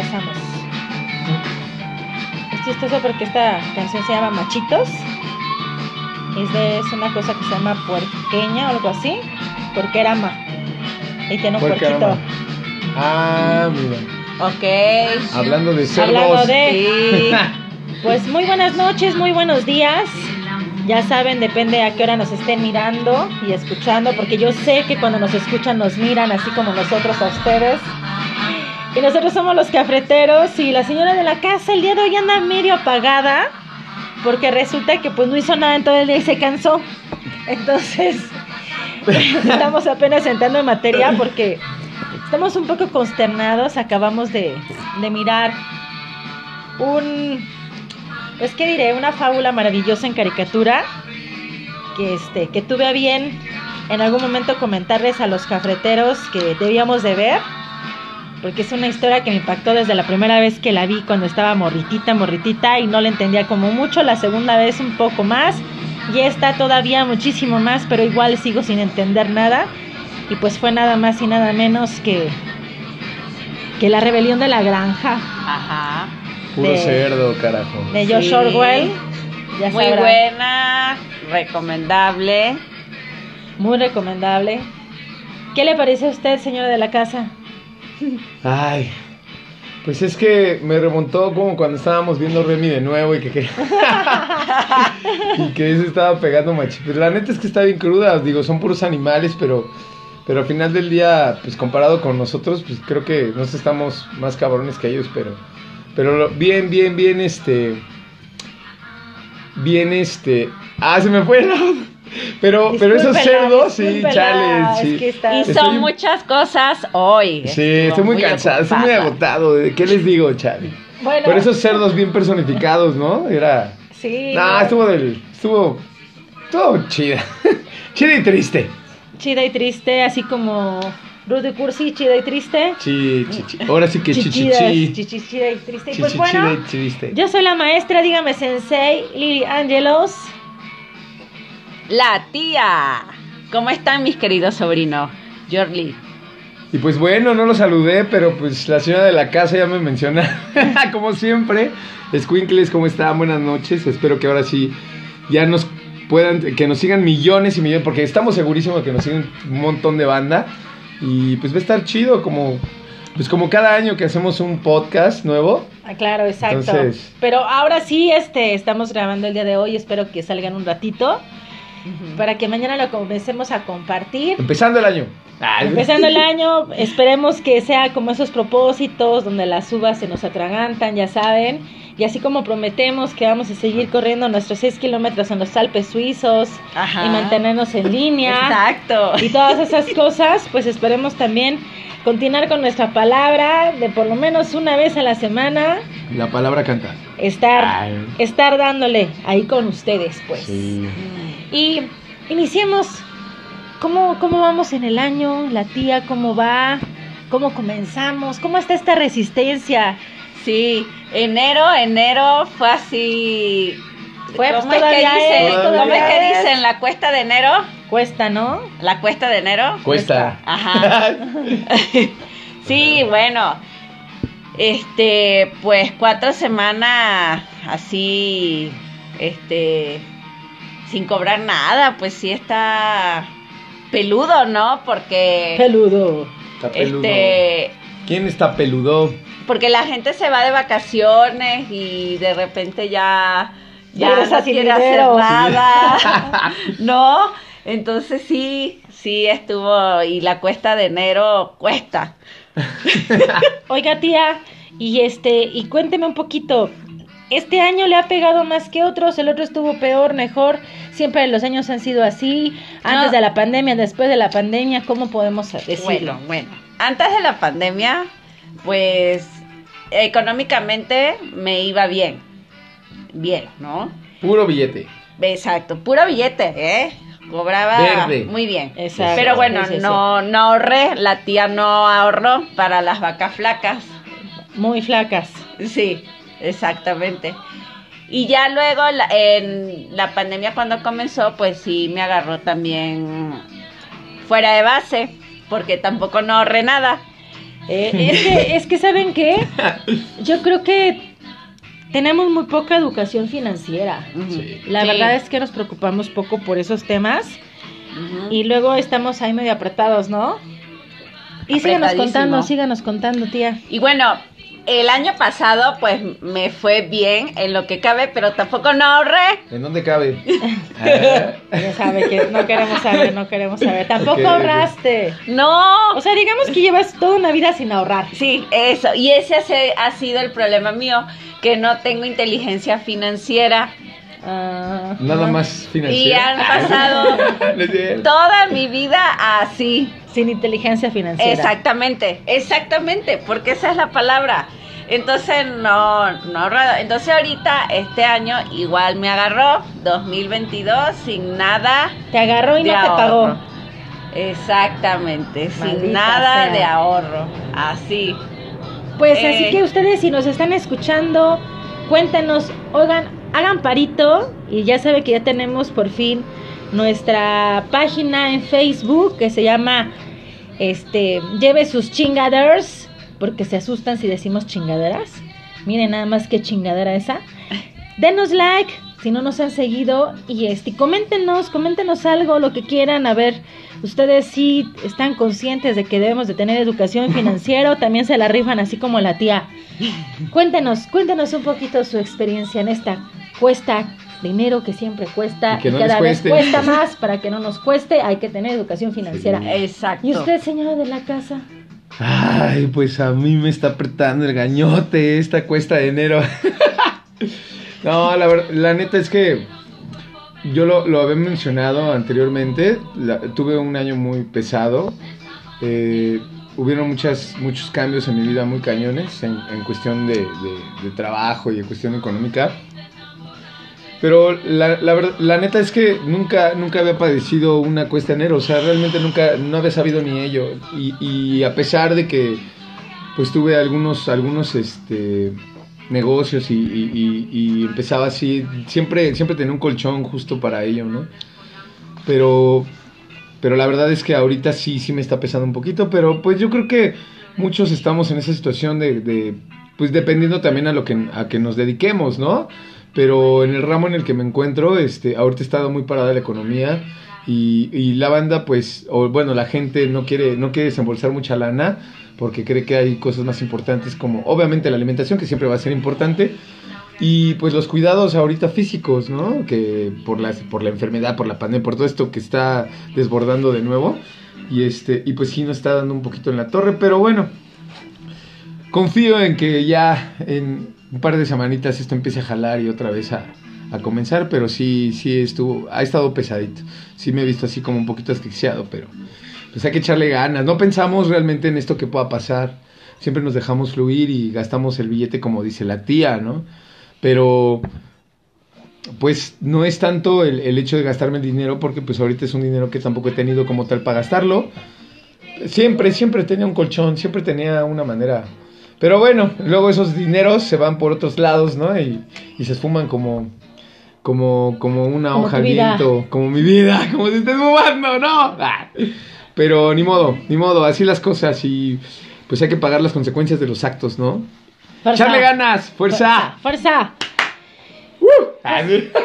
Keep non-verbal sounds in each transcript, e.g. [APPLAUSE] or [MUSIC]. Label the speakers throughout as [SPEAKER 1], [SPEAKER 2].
[SPEAKER 1] empezamos. Es chistoso porque esta canción se llama Machitos. Es, de, es una cosa que se llama puerqueña o algo así. Puerquerama. Y tiene un puerquito.
[SPEAKER 2] Ah, mira.
[SPEAKER 3] Ok.
[SPEAKER 2] Hablando de cerdos.
[SPEAKER 1] Hablando de.
[SPEAKER 3] Sí. [LAUGHS]
[SPEAKER 1] Pues muy buenas noches, muy buenos días. Ya saben, depende a qué hora nos estén mirando y escuchando, porque yo sé que cuando nos escuchan nos miran así como nosotros a ustedes. Y nosotros somos los cafreteros y la señora de la casa el día de hoy anda medio apagada, porque resulta que pues no hizo nada en todo el día y se cansó. Entonces, [LAUGHS] estamos apenas entrando en materia porque estamos un poco consternados. Acabamos de, de mirar un pues qué diré, una fábula maravillosa en caricatura que este que tuve a bien en algún momento comentarles a los cafreteros que debíamos de ver porque es una historia que me impactó desde la primera vez que la vi cuando estaba morritita, morritita y no la entendía como mucho, la segunda vez un poco más y esta todavía muchísimo más, pero igual sigo sin entender nada y pues fue nada más y nada menos que que la rebelión de la granja
[SPEAKER 3] Ajá.
[SPEAKER 2] Puro
[SPEAKER 1] de-
[SPEAKER 2] cerdo, carajo.
[SPEAKER 1] de George
[SPEAKER 3] Sí.
[SPEAKER 1] Orwell. Ya
[SPEAKER 3] Muy
[SPEAKER 1] sabrán.
[SPEAKER 3] buena, recomendable.
[SPEAKER 1] Muy recomendable. ¿Qué le parece a usted, señora de la casa?
[SPEAKER 2] Ay. Pues es que me remontó como cuando estábamos viendo Remy de nuevo y que, que- [LAUGHS] y que se estaba pegando machi. Pues la neta es que está bien cruda, digo, son puros animales, pero pero al final del día, pues comparado con nosotros, pues creo que nos estamos más cabrones que ellos, pero pero bien, bien, bien este bien este, ah, se me fue. Pero pero esos cerdos sí,
[SPEAKER 1] discúlpela,
[SPEAKER 2] chale,
[SPEAKER 1] es
[SPEAKER 2] sí.
[SPEAKER 1] que está-
[SPEAKER 3] Y son muchas cosas hoy.
[SPEAKER 2] Sí, estoy muy, cansado, estoy muy agotado. ¿Qué les digo, Chale?
[SPEAKER 1] Bueno,
[SPEAKER 2] Por esos cerdos bien personificados, ¿no? Era.
[SPEAKER 1] sí.
[SPEAKER 2] No, estuvo del. Estuvo. Estuvo chida. [LAUGHS] chida y triste.
[SPEAKER 1] Chida y triste, así como Rudy Cursi, chida y triste.
[SPEAKER 2] Chi, chi, chi. Ahora sí que chichichi.
[SPEAKER 1] chichi, chida y triste. Y pues
[SPEAKER 2] chi,
[SPEAKER 1] bueno,
[SPEAKER 2] chida y triste.
[SPEAKER 1] yo soy la maestra, dígame sensei, Lili Angelos.
[SPEAKER 3] La tía. ¿Cómo están mis queridos sobrinos? Jorli.
[SPEAKER 2] Y pues bueno, no lo saludé, pero pues la señora de la casa ya me menciona. [LAUGHS] como siempre. Squinkles, ¿cómo están? Buenas noches. Espero que ahora sí ya nos puedan, que nos sigan millones y millones, porque estamos segurísimos que nos siguen un montón de banda. Y pues va a estar chido como, pues como cada año que hacemos un podcast nuevo.
[SPEAKER 1] Ah, claro, exacto.
[SPEAKER 2] Entonces-
[SPEAKER 1] Pero ahora sí, este, estamos grabando el día de hoy, espero que salgan un ratito para que mañana lo comencemos a compartir.
[SPEAKER 2] Empezando el año. Ay,
[SPEAKER 1] Empezando el año, [LAUGHS] esperemos que sea como esos propósitos donde las uvas se nos atragantan, ya saben. Y así como prometemos que vamos a seguir corriendo nuestros 6 kilómetros en los Alpes suizos
[SPEAKER 3] Ajá.
[SPEAKER 1] y mantenernos en línea
[SPEAKER 3] Exacto.
[SPEAKER 1] y todas esas [LAUGHS] cosas, pues esperemos también continuar con nuestra palabra de por lo menos una vez a la semana
[SPEAKER 2] La palabra canta.
[SPEAKER 1] estar,
[SPEAKER 2] Ay.
[SPEAKER 1] estar dándole ahí con ustedes, pues.
[SPEAKER 2] Sí.
[SPEAKER 1] Y iniciemos. ¿Cómo, ¿Cómo vamos en el año? La tía, ¿cómo va? ¿Cómo comenzamos? ¿Cómo está esta resistencia?
[SPEAKER 3] Sí, enero, enero fue así.
[SPEAKER 1] Fue, pues,
[SPEAKER 3] ¿Cómo es que dicen?
[SPEAKER 1] es,
[SPEAKER 3] ¿Cómo es que dicen la cuesta de enero?
[SPEAKER 1] Cuesta, ¿no?
[SPEAKER 3] La cuesta de enero.
[SPEAKER 2] Cuesta.
[SPEAKER 3] Ajá. [LAUGHS] Sí, bueno. Este, pues cuatro semanas así, este, sin cobrar nada, pues sí está peludo, ¿no? Porque,
[SPEAKER 2] Está peludo.
[SPEAKER 3] este,
[SPEAKER 2] ¿Quién está peludo?
[SPEAKER 3] porque la gente se va de vacaciones y de repente ya, ya no quiere hacer nada, [LAUGHS] ¿no? Entonces sí, sí estuvo, y la cuesta de enero cuesta. [LAUGHS]
[SPEAKER 1] Oiga, tía, y este, y cuénteme un poquito. Este año le ha pegado más que otros, el otro estuvo peor, mejor. Siempre los años han sido así. Antes
[SPEAKER 3] No.
[SPEAKER 1] de la pandemia, después de la pandemia, ¿cómo podemos decirlo?
[SPEAKER 3] Bueno, bueno. Antes de la pandemia, pues económicamente me iba bien. Bien, ¿no?
[SPEAKER 2] Puro billete.
[SPEAKER 3] Exacto, puro billete, ¿eh? Cobraba
[SPEAKER 2] Verde.
[SPEAKER 3] muy bien.
[SPEAKER 1] Exacto.
[SPEAKER 3] Pero bueno,
[SPEAKER 1] Sí, sí, sí.
[SPEAKER 3] no, no ahorré, la tía no ahorró para las vacas flacas.
[SPEAKER 1] Muy flacas.
[SPEAKER 3] Sí, exactamente. Y ya luego la- en la pandemia cuando comenzó, pues sí me agarró también fuera de base, porque tampoco no ahorré nada.
[SPEAKER 1] Eh, [LAUGHS] es, que, es que, ¿saben qué? Yo creo que tenemos muy poca educación financiera.
[SPEAKER 2] Sí.
[SPEAKER 1] La
[SPEAKER 3] Sí.
[SPEAKER 1] verdad es que nos preocupamos poco por esos temas y luego estamos ahí medio apretados, ¿no? Y síganos contando, síganos contando, tía.
[SPEAKER 3] Y bueno, el año pasado pues me fue bien en lo que cabe, pero tampoco no ahorré.
[SPEAKER 2] ¿En dónde cabe? [LAUGHS] Ah,
[SPEAKER 1] Ya sabe que no queremos saber, no queremos saber. Tampoco ahorraste.
[SPEAKER 3] No.
[SPEAKER 1] O sea, digamos que llevas toda una vida sin ahorrar.
[SPEAKER 3] Sí, eso. Y ese ha sido el problema mío, que no tengo inteligencia financiera.
[SPEAKER 1] Ah,
[SPEAKER 2] Nada más financiero.
[SPEAKER 3] Y han pasado [LAUGHS] toda mi vida así.
[SPEAKER 1] Sin inteligencia financiera.
[SPEAKER 3] Exactamente, exactamente, porque esa es la palabra. Entonces no, no. Entonces ahorita, este año, igual me agarró, 2022, sin nada
[SPEAKER 1] Te agarró y no te pagó.
[SPEAKER 3] Exactamente,
[SPEAKER 1] Maldita
[SPEAKER 3] sin nada
[SPEAKER 1] sea.
[SPEAKER 3] de ahorro. Así.
[SPEAKER 1] Pues
[SPEAKER 3] Eh.
[SPEAKER 1] así que ustedes si nos están escuchando, cuéntenos, oigan, hagan parito y ya sabe que ya tenemos por fin nuestra página en Facebook que se llama este lleve sus chingaders porque se asustan si decimos chingaderas. Miren nada más qué chingadera esa. Denos like si no nos han seguido y este coméntenos, coméntenos algo, lo que quieran, a ver, ustedes sí están conscientes de que debemos de tener educación [LAUGHS] financiera, o también se la rifan así como la tía. Cuéntenos, cuéntenos un poquito su experiencia en esta cuesta dinero que siempre cuesta
[SPEAKER 2] Y que no
[SPEAKER 1] cada vez cuesta [LAUGHS] más para que no nos cueste, hay que tener educación financiera.
[SPEAKER 3] Exacto.
[SPEAKER 1] ¿Y usted, señora de la casa?
[SPEAKER 2] Ay, pues a mí me está apretando el gañote esta cuesta de enero. [LAUGHS] no, la, la neta es que yo lo, lo había mencionado anteriormente. la- tuve un año muy pesado. eh, hubieron muchas, muchos cambios en mi vida muy cañones en, en cuestión de, de- de trabajo y en cuestión económica. Pero la, la, la neta es que nunca, nunca había padecido una cuesta enero, o sea, realmente nunca, no había sabido ni ello. Y, y a pesar de que, pues tuve algunos, algunos, este, negocios y- y- y empezaba así, siempre, siempre tenía un colchón justo para ello, ¿no? Pero, pero la verdad es que ahorita sí, sí me está pesando un poquito, pero pues yo creo que muchos estamos en esa situación de, de, pues dependiendo también a lo que, a que nos dediquemos, ¿no? Pero en el ramo en el que me encuentro, este, ahorita ha estado muy parada la economía y, y la banda, pues, o bueno, la gente no quiere, no quiere desembolsar mucha lana porque cree que hay cosas más importantes como, obviamente, la alimentación, que siempre va a ser importante, y pues los cuidados ahorita físicos, ¿no? Que por la, por la enfermedad, por la pandemia, por todo esto que está desbordando de nuevo. Y este, y pues sí nos está dando un poquito en la torre, pero bueno. Confío en que ya en un par de semanitas esto empiece a jalar y otra vez a, a comenzar, pero sí, sí estuvo, ha estado pesadito. Sí me he visto así como un poquito asfixiado, pero pues hay que echarle ganas. No pensamos realmente en esto que pueda pasar. Siempre nos dejamos fluir y gastamos el billete como dice la tía, ¿no? Pero pues no es tanto el, el hecho de gastarme el dinero porque pues ahorita es un dinero que tampoco he tenido como tal para gastarlo. Siempre, siempre tenía un colchón, siempre tenía una manera. Pero bueno, luego esos dineros se van por otros lados, ¿no? Y, y se esfuman como, como, como una
[SPEAKER 1] Como
[SPEAKER 2] hoja
[SPEAKER 1] vida.
[SPEAKER 2] viento, como mi vida, [LAUGHS] como si esté fumando, ¿no? Ah. Pero ni modo, ni modo, así las cosas y pues hay que pagar las consecuencias de los actos, ¿no?
[SPEAKER 1] Fuerza.
[SPEAKER 2] ¡Echarle ganas! ¡Fuerza!
[SPEAKER 1] ¡Fuerza!
[SPEAKER 2] Ah, sí. [LAUGHS]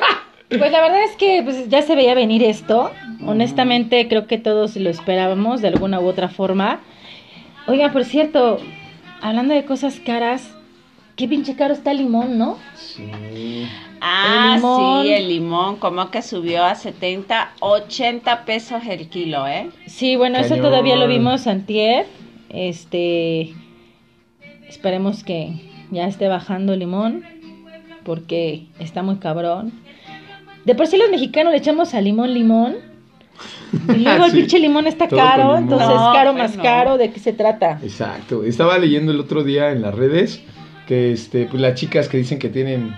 [SPEAKER 1] Pues la verdad es que pues, ya se veía venir esto. Honestamente, creo que todos lo esperábamos de alguna u otra forma. Oiga, por cierto, hablando de cosas caras, qué pinche caro está el limón, ¿no?
[SPEAKER 2] Sí.
[SPEAKER 3] Ah,
[SPEAKER 1] El limón.
[SPEAKER 3] sí, el limón, como que subió a 70, 80 pesos el kilo, ¿eh?
[SPEAKER 1] Sí, bueno, eso todavía lo vimos antier. Este, esperemos que ya esté bajando el limón, porque está muy cabrón. De por sí los mexicanos le echamos al limón limón. Y luego el [LAUGHS]
[SPEAKER 2] Sí,
[SPEAKER 1] pinche limón está caro,
[SPEAKER 2] limón.
[SPEAKER 1] entonces
[SPEAKER 3] No,
[SPEAKER 1] caro
[SPEAKER 3] pues
[SPEAKER 1] más
[SPEAKER 3] no.
[SPEAKER 1] caro, ¿de qué se trata?
[SPEAKER 2] Exacto. Estaba leyendo el otro día en las redes que este, pues las chicas que dicen que tienen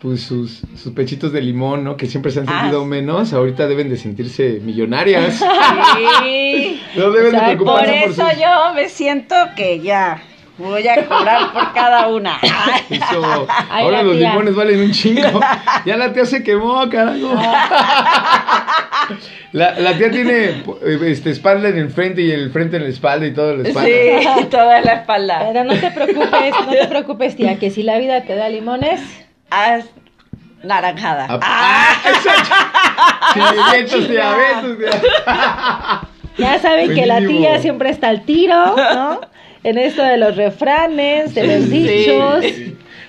[SPEAKER 2] pues sus, sus pechitos de limón, ¿no? Que siempre se han
[SPEAKER 3] Ah,
[SPEAKER 2] sentido menos, ahorita deben de sentirse millonarias. [LAUGHS]
[SPEAKER 3] Sí. [LAUGHS]
[SPEAKER 2] no deben de preocuparse por,
[SPEAKER 3] eso
[SPEAKER 2] sus-
[SPEAKER 3] yo me siento que ya voy a cobrar por cada una.
[SPEAKER 2] Eso.
[SPEAKER 1] Ay,
[SPEAKER 2] Ahora los
[SPEAKER 1] tía.
[SPEAKER 2] limones valen un chingo. Ya la tía se quemó, carajo. La, la tía tiene este, espalda en el frente y el frente en la espalda y todo en la espalda.
[SPEAKER 3] Sí, toda la espalda.
[SPEAKER 1] Pero no te preocupes, no te preocupes, tía, que si la vida te da limones,
[SPEAKER 3] Haz naranjada.
[SPEAKER 2] Ah,
[SPEAKER 3] Ah,
[SPEAKER 2] ah, exacto. Sí, [LAUGHS] besos, tía, tía.
[SPEAKER 1] ya saben que la tía siempre está al tiro, ¿no? En esto de los refranes, de los
[SPEAKER 3] Sí.
[SPEAKER 1] dichos.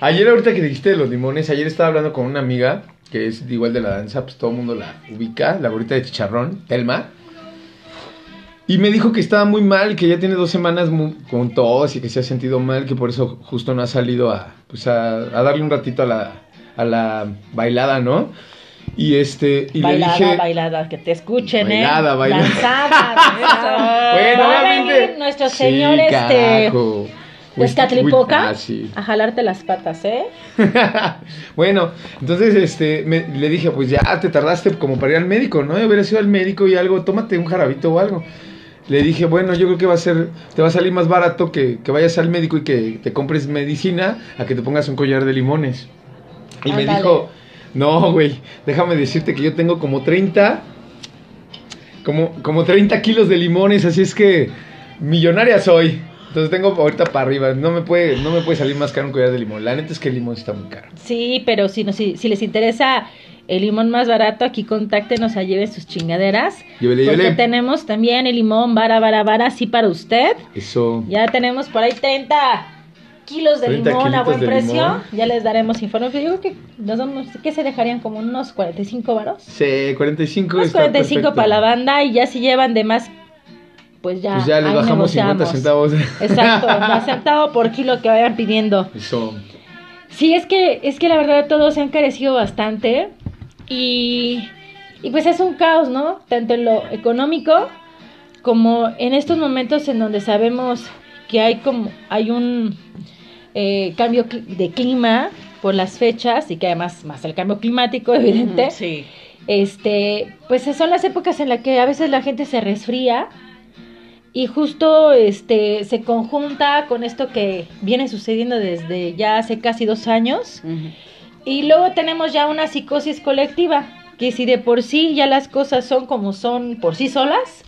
[SPEAKER 2] Ayer ahorita que dijiste de los limones, ayer estaba hablando con una amiga que es igual de la danza, pues todo el mundo la ubica, la gorrita de chicharrón, Telma. Y me dijo que estaba muy mal, que ya tiene dos semanas con tos y que se ha sentido mal, que por eso justo no ha salido a, pues a, a darle un ratito a la, a la bailada, ¿no? Y este, y
[SPEAKER 1] bailada,
[SPEAKER 2] le dije...
[SPEAKER 1] bailada, que te escuchen,
[SPEAKER 2] Bailada,
[SPEAKER 1] ¿eh?
[SPEAKER 2] bailada.
[SPEAKER 1] Danzada, danzada. [LAUGHS]
[SPEAKER 2] Bueno,
[SPEAKER 1] Va a
[SPEAKER 2] obviamente...
[SPEAKER 1] venir nuestro
[SPEAKER 2] Sí,
[SPEAKER 1] señor, este,
[SPEAKER 2] carajo.
[SPEAKER 1] Tezcatlipoca,
[SPEAKER 2] Ah, sí.
[SPEAKER 1] a jalarte las patas, ¿eh? [LAUGHS]
[SPEAKER 2] bueno, entonces este me- le dije, pues ya te tardaste como para ir al médico, ¿no? Hubiera sido al médico y algo, tómate un jarabito o algo. Le dije, bueno, yo creo que va a ser, te va a salir más barato que, que vayas al médico y que te compres medicina a que te pongas un collar de limones. Y me dijo, no, güey, déjame decirte que yo tengo como 30, como, como 30 kilos de limones, así es que millonaria soy. Entonces tengo ahorita para arriba, no me puede, no me puede salir más caro un collar de limón. La neta es que el limón está muy caro.
[SPEAKER 1] Sí, pero si, no, si, si les interesa el limón más barato, aquí contáctenos a lleven sus chingaderas.
[SPEAKER 2] Llévele,
[SPEAKER 1] Porque
[SPEAKER 2] llévele.
[SPEAKER 1] tenemos también el limón vara, vara, vara, así para usted.
[SPEAKER 2] Eso.
[SPEAKER 1] Ya tenemos por ahí 30 kilos de
[SPEAKER 2] 30
[SPEAKER 1] limón a buen precio.
[SPEAKER 2] limón.
[SPEAKER 1] Ya les daremos informe. Pero yo creo que nos ¿qué se dejarían? Como unos 45 varos.
[SPEAKER 2] Sí, 45
[SPEAKER 1] Unos
[SPEAKER 2] está
[SPEAKER 1] 45
[SPEAKER 2] perfecto.
[SPEAKER 1] para la banda y ya si llevan de más, pues ya.
[SPEAKER 2] Pues ya les bajamos 50
[SPEAKER 1] negociamos.
[SPEAKER 2] centavos.
[SPEAKER 1] Exacto, [LAUGHS] un centavo por kilo que vayan pidiendo.
[SPEAKER 2] Eso.
[SPEAKER 1] Sí, es que, es que la verdad todo se ha encarecido bastante y, y pues es un caos, ¿no? Tanto en lo económico como en estos momentos en donde sabemos que hay como hay un eh, cambio de clima por las fechas y que además más el cambio climático evidente
[SPEAKER 3] Sí.
[SPEAKER 1] este, pues son las épocas en las que a veces la gente se resfría y justo este se conjunta con esto que viene sucediendo desde ya hace casi dos años y luego tenemos ya una psicosis colectiva que si de por sí ya las cosas son como son por sí solas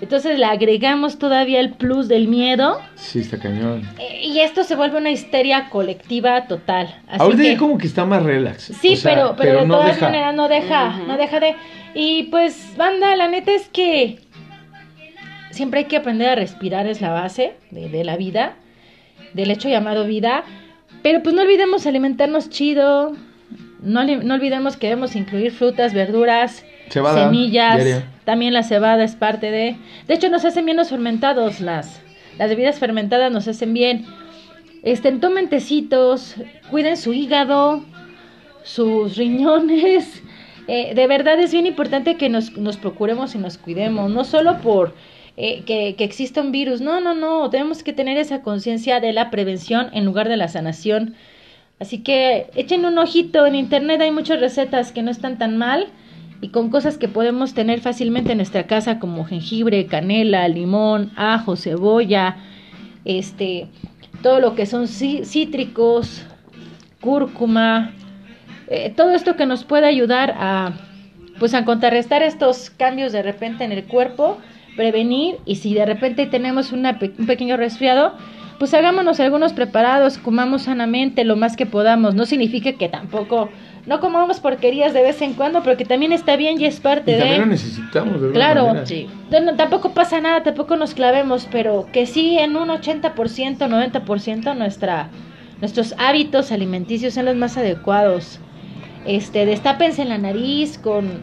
[SPEAKER 1] entonces le agregamos todavía el plus del miedo
[SPEAKER 2] Sí, está cañón.
[SPEAKER 1] eh, y esto se vuelve una histeria colectiva total Así
[SPEAKER 2] Ahorita
[SPEAKER 1] que-
[SPEAKER 2] ya como que está más relax.
[SPEAKER 1] Sí,
[SPEAKER 2] O sea,
[SPEAKER 1] pero, pero, de
[SPEAKER 2] no
[SPEAKER 1] todas
[SPEAKER 2] deja.
[SPEAKER 1] maneras no deja, no deja de... Y pues, banda, la neta es que siempre hay que aprender a respirar, es la base de, de la vida, del hecho llamado vida. Pero pues no olvidemos alimentarnos chido, no, no olvidemos que debemos incluir frutas, verduras,
[SPEAKER 2] Cebada,
[SPEAKER 1] semillas. También la cebada es parte de... De hecho, nos hacen bien los fermentados, las, las bebidas fermentadas nos hacen bien. Estén, tomen tecitos, cuiden su hígado, sus riñones. [LAUGHS] Eh, de verdad es bien importante que nos, nos procuremos y nos cuidemos, no solo por eh, que, que exista un virus, no, no, no, tenemos que tener esa conciencia de la prevención en lugar de la sanación. Así que echen un ojito, en internet hay muchas recetas que no están tan mal y con cosas que podemos tener fácilmente en nuestra casa como jengibre, canela, limón, ajo, cebolla, este, todo lo que son cí- cítricos, cúrcuma, eh, todo esto que nos puede ayudar a pues a contrarrestar estos cambios de repente en el cuerpo, prevenir y si de repente tenemos una un pequeño resfriado, pues hagámonos algunos preparados, comamos sanamente lo más que podamos. No significa que tampoco no comamos porquerías de vez en cuando, pero que también está bien y es parte
[SPEAKER 2] Y
[SPEAKER 1] de
[SPEAKER 2] también lo necesitamos, de
[SPEAKER 1] Claro.
[SPEAKER 3] Sí.
[SPEAKER 1] no, tampoco pasa nada, tampoco nos clavemos, pero que sí en un 80%, 90% nuestra, nuestros hábitos alimenticios sean los más adecuados. Este, destápense en la nariz con,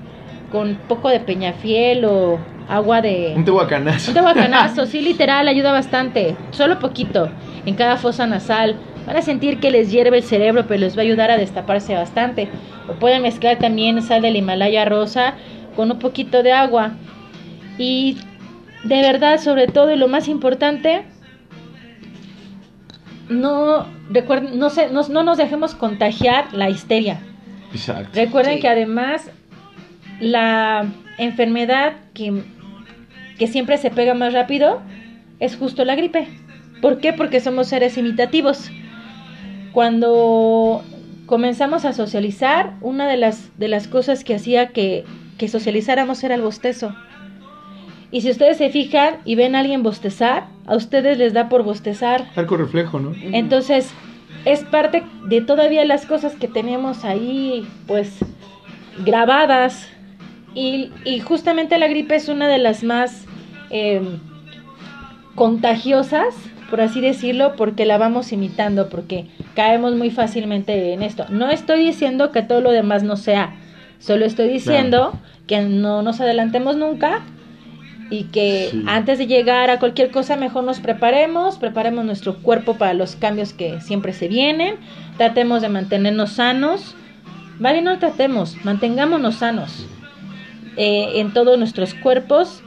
[SPEAKER 1] con poco de peñafiel o agua de...
[SPEAKER 2] Un tehuacanazo.
[SPEAKER 1] Un tehuacanazo, sí, literal, ayuda bastante. Solo poquito, en cada fosa nasal. Van a sentir que les hierve el cerebro, pero les va a ayudar a destaparse bastante. O pueden mezclar también sal del Himalaya rosa con un poquito de agua. Y de verdad, sobre todo, y lo más importante, no, recuerden, no, se, no, no nos dejemos contagiar la histeria.
[SPEAKER 2] Exacto.
[SPEAKER 1] Recuerden
[SPEAKER 3] Sí.
[SPEAKER 1] que además la enfermedad que, que siempre se pega más rápido es justo la gripe. ¿Por qué? Porque somos seres imitativos. Cuando comenzamos a socializar, una de las, de las cosas que hacía que, que que socializáramos era el bostezo. Y si ustedes se fijan y ven a alguien bostezar, a ustedes les da por bostezar.
[SPEAKER 2] Arco reflejo, ¿no?
[SPEAKER 1] Entonces, es parte de todavía las cosas que tenemos ahí, pues, grabadas. Y, y justamente la gripe es una de las más eh, contagiosas, por así decirlo, porque la vamos imitando, porque caemos muy fácilmente en esto. No estoy diciendo que todo lo demás no sea, solo estoy diciendo que no nos adelantemos nunca y que
[SPEAKER 2] Sí.
[SPEAKER 1] antes de llegar a cualquier cosa mejor nos preparemos, preparemos nuestro cuerpo para los cambios que siempre se vienen, tratemos de mantenernos sanos, vale, no tratemos, mantengámonos sanos eh, en todos nuestros cuerpos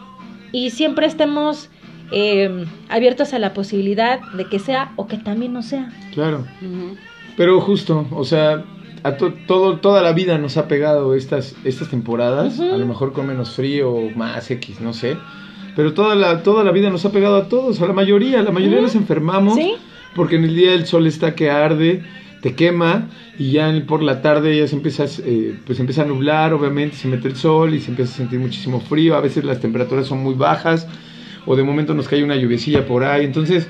[SPEAKER 1] y siempre estemos eh, abiertos a la posibilidad de que sea o que también no sea.
[SPEAKER 2] Claro.
[SPEAKER 3] Ujú.
[SPEAKER 2] Pero justo, o sea, a to- todo, toda la vida nos ha pegado estas, estas temporadas,
[SPEAKER 1] Ujú.
[SPEAKER 2] a lo mejor con menos frío o más X, no sé. Pero toda la, toda la vida nos ha pegado a todos, a la mayoría, la mayoría
[SPEAKER 1] Ujú.
[SPEAKER 2] nos enfermamos.
[SPEAKER 1] ¿Sí?
[SPEAKER 2] Porque en el día el sol está que arde, te quema y ya por la tarde ya se empieza, eh, pues empieza a nublar, obviamente se mete el sol y se empieza a sentir muchísimo frío, a veces las temperaturas son muy bajas o de momento nos cae una lluviecilla por ahí, entonces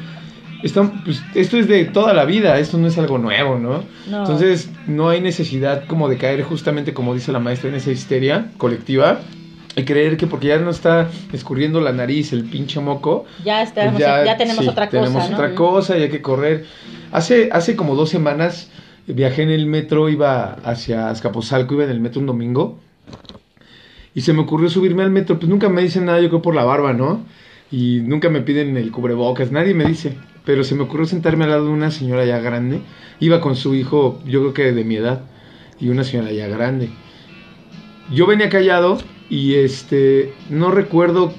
[SPEAKER 2] está- pues, esto es de toda la vida, esto no es algo nuevo, ¿no?
[SPEAKER 1] No.
[SPEAKER 2] Entonces no hay necesidad como de caer justamente como dice la maestra en esa histeria colectiva y creer que porque ya no está escurriendo la nariz el pinche moco,
[SPEAKER 1] Ya,
[SPEAKER 2] pues
[SPEAKER 1] ya, tenemos
[SPEAKER 2] sí,
[SPEAKER 1] otra cosa.
[SPEAKER 2] Tenemos
[SPEAKER 1] ¿no?
[SPEAKER 2] otra cosa y hay que correr. Hace, hace como dos semanas viajé en el metro, iba hacia Azcapotzalco, iba en el metro un domingo. Y se me ocurrió subirme al metro, pues nunca me dicen nada, yo creo por la barba, ¿no? Y nunca me piden el cubrebocas, nadie me dice. Pero se me ocurrió sentarme al lado de una señora ya grande. Iba con su hijo, yo creo que de mi edad, y una señora ya grande. Yo venía callado y este, no recuerdo